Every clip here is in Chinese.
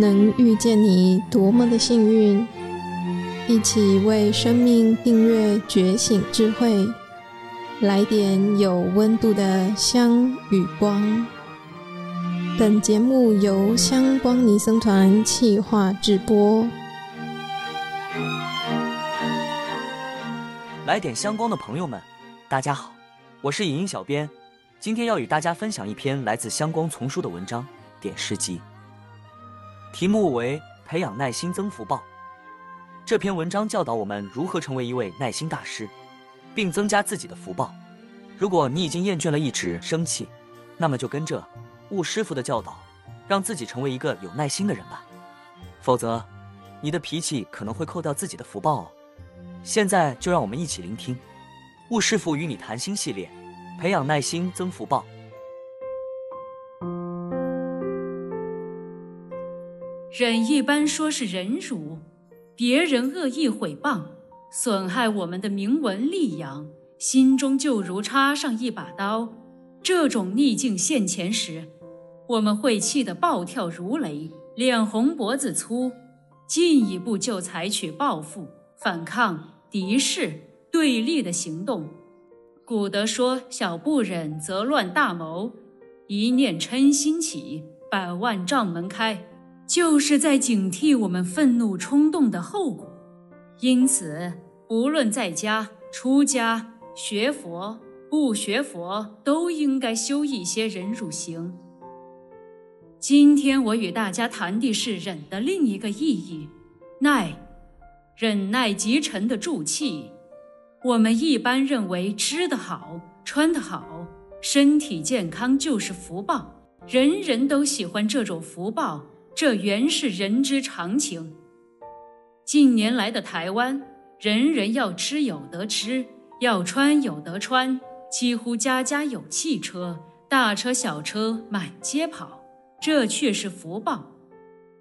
能遇见你多么的幸运！一起为生命订阅觉醒智慧，来点有温度的香与光。本节目由香光尼僧团企划制播。来点香光的朋友们，大家好，我是影音小编，今天要与大家分享一篇来自香光丛书的文章《点诗集》，题目为“培养耐心增福报”。这篇文章教导我们如何成为一位耐心大师，并增加自己的福报。如果你已经厌倦了一直生气，那么就跟着。悟师傅的教导，让自己成为一个有耐心的人吧，否则，你的脾气可能会扣掉自己的福报哦。现在就让我们一起聆听悟师傅与你谈心系列，培养耐心增福报。忍一般说是忍辱，别人恶意毁谤，损害我们的名闻利养，心中就如插上一把刀。这种逆境现前时，我们会气得暴跳如雷，脸红脖子粗，进一步就采取报复、反抗、敌视、对立的行动。古德说：“小不忍则乱大谋，一念嗔心起，百万障门开。”就是在警惕我们愤怒冲动的后果。因此，无论在家、出家、学佛、不学佛，都应该修一些忍辱行。今天我与大家谈的是忍的另一个意义，耐，忍耐即成的住气。我们一般认为吃得好、穿得好、身体健康就是福报，人人都喜欢这种福报，这原是人之常情。近年来的台湾，人人要吃有得吃，要穿有得穿，几乎家家有汽车，大车小车满街跑。这却是福报，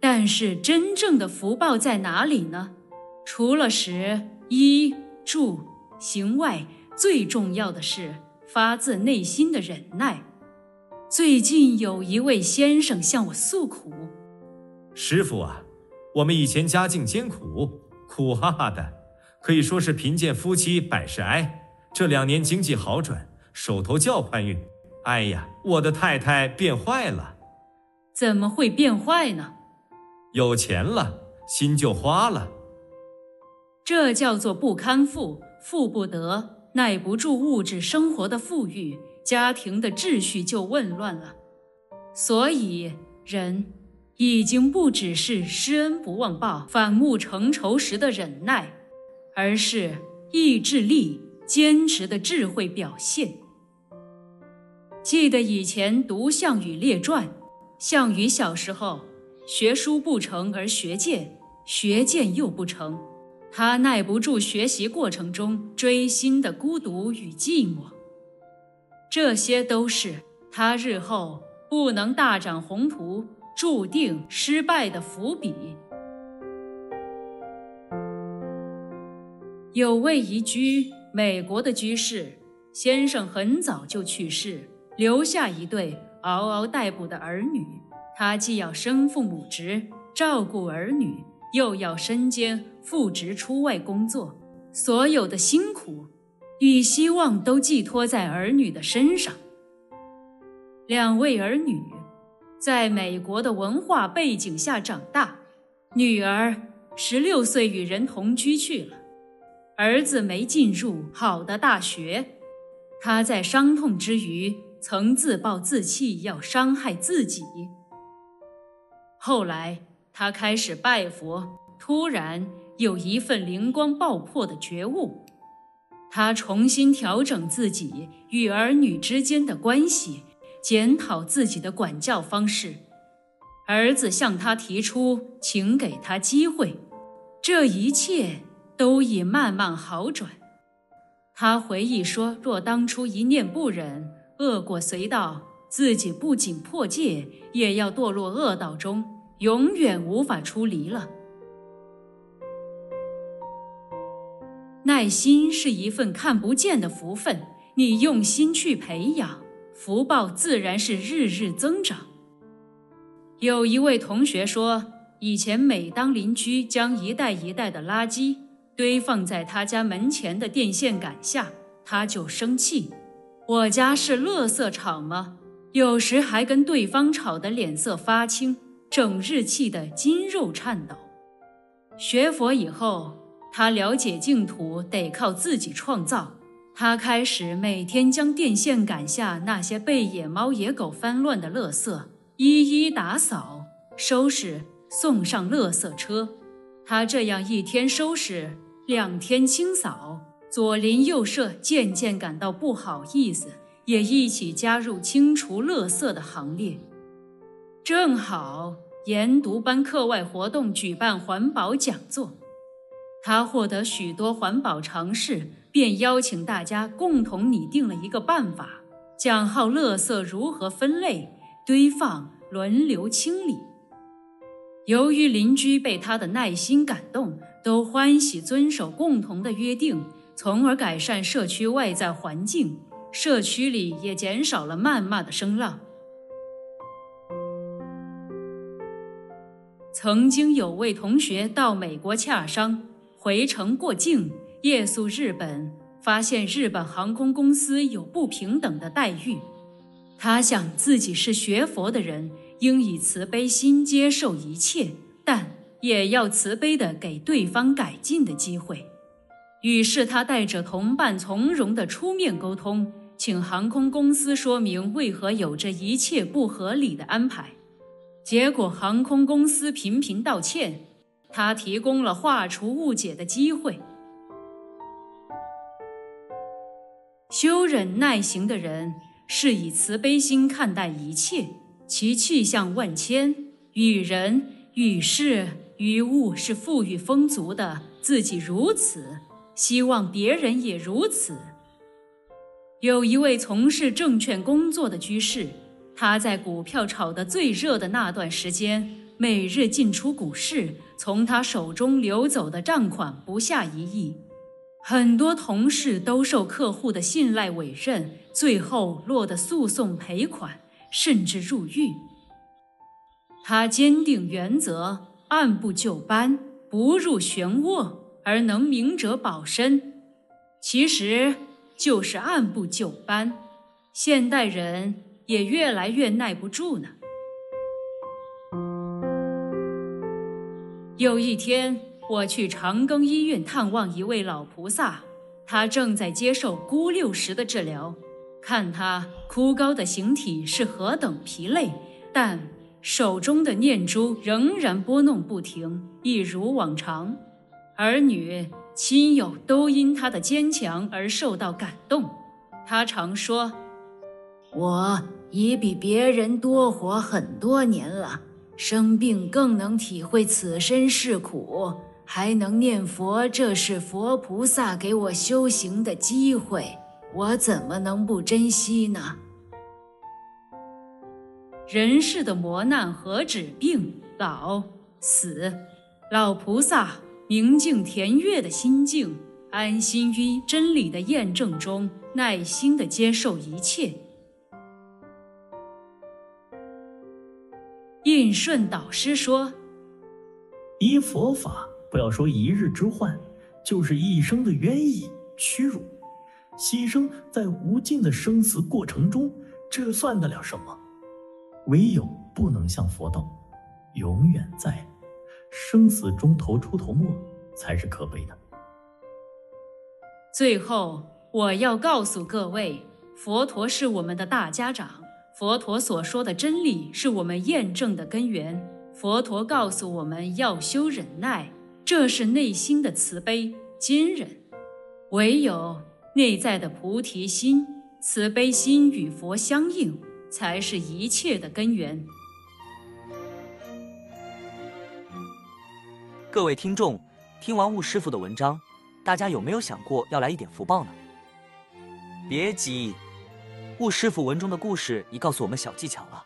但是真正的福报在哪里呢？除了食、衣、住、行外，最重要的是发自内心的忍耐。最近有一位先生向我诉苦：“师傅啊，我们以前家境艰苦，苦哈哈的，可以说是贫贱夫妻百事哀。这两年经济好转，手头较宽裕。哎呀，我的太太变坏了。”怎么会变坏呢？有钱了，心就花了。这叫做不堪富，富不得，耐不住物质生活的富裕，家庭的秩序就紊乱了。所以，人已经不只是施恩不忘报、反目成仇时的忍耐，而是意志力坚持的智慧表现。记得以前读《项羽列传》。项羽小时候学书不成而学剑，学剑又不成，他耐不住学习过程中追心的孤独与寂寞，这些都是他日后不能大展宏图、注定失败的伏笔。有位移居美国的居士先生，很早就去世，留下一对。嗷嗷待哺的儿女，他既要身负母职照顾儿女，又要身兼父职出外工作，所有的辛苦与希望都寄托在儿女的身上。两位儿女在美国的文化背景下长大，女儿十六岁与人同居去了，儿子没进入好的大学，他在伤痛之余。曾自暴自弃，要伤害自己。后来他开始拜佛，突然有一份灵光爆破的觉悟，他重新调整自己与儿女之间的关系，检讨自己的管教方式。儿子向他提出，请给他机会。这一切都已慢慢好转。他回忆说：“若当初一念不忍。”恶果随到，自己不仅破戒，也要堕落恶道中，永远无法出离了。耐心是一份看不见的福分，你用心去培养，福报自然是日日增长。有一位同学说，以前每当邻居将一袋一袋的垃圾堆放在他家门前的电线杆下，他就生气。我家是垃圾场吗？有时还跟对方吵得脸色发青，整日气得筋肉颤抖。学佛以后，他了解净土得靠自己创造。他开始每天将电线杆下那些被野猫野狗翻乱的垃圾一一打扫、收拾，送上垃圾车。他这样一天收拾，两天清扫，左邻右舍渐渐感到不好意思，也一起加入清除垃圾的行列。正好研读班课外活动举办环保讲座。他获得许多环保常识，便邀请大家共同拟定了一个办法，讲好垃圾如何分类、堆放、轮流清理。由于邻居被他的耐心感动，都欢喜遵守共同的约定，从而改善社区外在环境，社区里也减少了谩骂的声浪。曾经有位同学到美国洽商。回程过境，夜宿日本，发现日本航空公司有不平等的待遇。他想自己是学佛的人，应以慈悲心接受一切，但也要慈悲地给对方改进的机会。于是他带着同伴从容地出面沟通，请航空公司说明为何有这一切不合理的安排。结果航空公司频频道歉。他提供了化除误解的机会。修忍耐行的人是以慈悲心看待一切，其气象万千，与人、与事、与物是富裕丰足的，自己如此，希望别人也如此。有一位从事证券工作的居士，他在股票炒得最热的那段时间，每日进出股市。从他手中流走的账款不下一亿，很多同事都受客户的信赖委任，最后落得诉讼赔款，甚至入狱。他坚定原则，按部就班，不入漩涡，而能明哲保身，其实就是按部就班。现代人也越来越耐不住呢。有一天，我去长庚医院探望一位老菩萨，他正在接受孤六十的治疗。看他枯槁的形体是何等疲累，但手中的念珠仍然拨弄不停，一如往常。儿女亲友都因他的坚强而受到感动。他常说：“我已比别人多活很多年了。”生病更能体会此身是苦，还能念佛，这是佛菩萨给我修行的机会，我怎么能不珍惜呢？人世的磨难何止病老死，老菩萨明净恬悦的心境，安心于真理的验证中，耐心地接受一切。印顺导师说：“依佛法，不要说一日之患，就是一生的冤役、屈辱、牺牲，在无尽的生死过程中，这算得了什么？唯有不能向佛道，永远在生死中头出头没，才是可悲的。”最后，我要告诉各位，佛陀是我们的大家长。佛陀所说的真理是我们验证的根源。佛陀告诉我们要修忍耐，这是内心的慈悲坚韧。唯有内在的菩提心、慈悲心与佛相应，才是一切的根源。各位听众，听完悟师傅的文章，大家有没有想过要来一点福报呢？别急。悟师傅文中的故事已告诉我们小技巧了。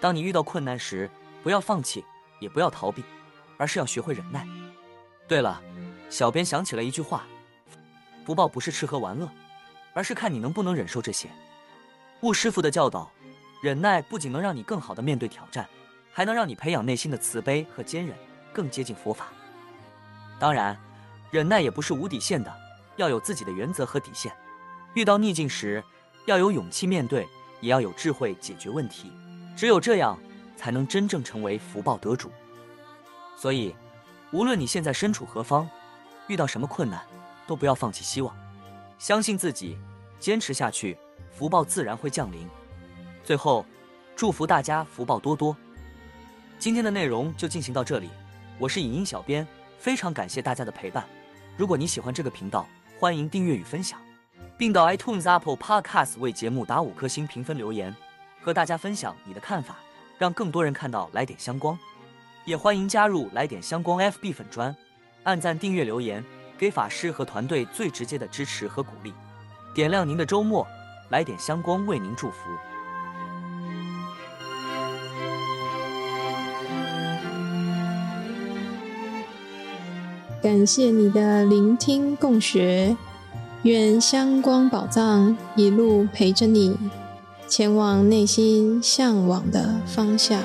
当你遇到困难时，不要放弃，也不要逃避，而是要学会忍耐。对了，小编想起了一句话：福报不是吃喝玩乐，而是看你能不能忍受这些。悟师傅的教导，忍耐不仅能让你更好的面对挑战，还能让你培养内心的慈悲和坚韧，更接近佛法。当然，忍耐也不是无底线的，要有自己的原则和底线。遇到逆境时，要有勇气面对，也要有智慧解决问题。只有这样，才能真正成为福报得主。所以，无论你现在身处何方，遇到什么困难，都不要放弃希望，相信自己，坚持下去，福报自然会降临。最后，祝福大家福报多多。今天的内容就进行到这里，我是影音小编，非常感谢大家的陪伴。如果你喜欢这个频道，欢迎订阅与分享，并到 iTunes Apple Podcast 为节目打五颗星评分留言，和大家分享你的看法，让更多人看到来点香光。也欢迎加入来点香光 FB 粉砖，按赞、订阅、留言，给法师和团队最直接的支持和鼓励，点亮您的周末。来点香光为您祝福。感谢你的聆听共学，愿香光宝藏一路陪着你，前往内心向往的方向。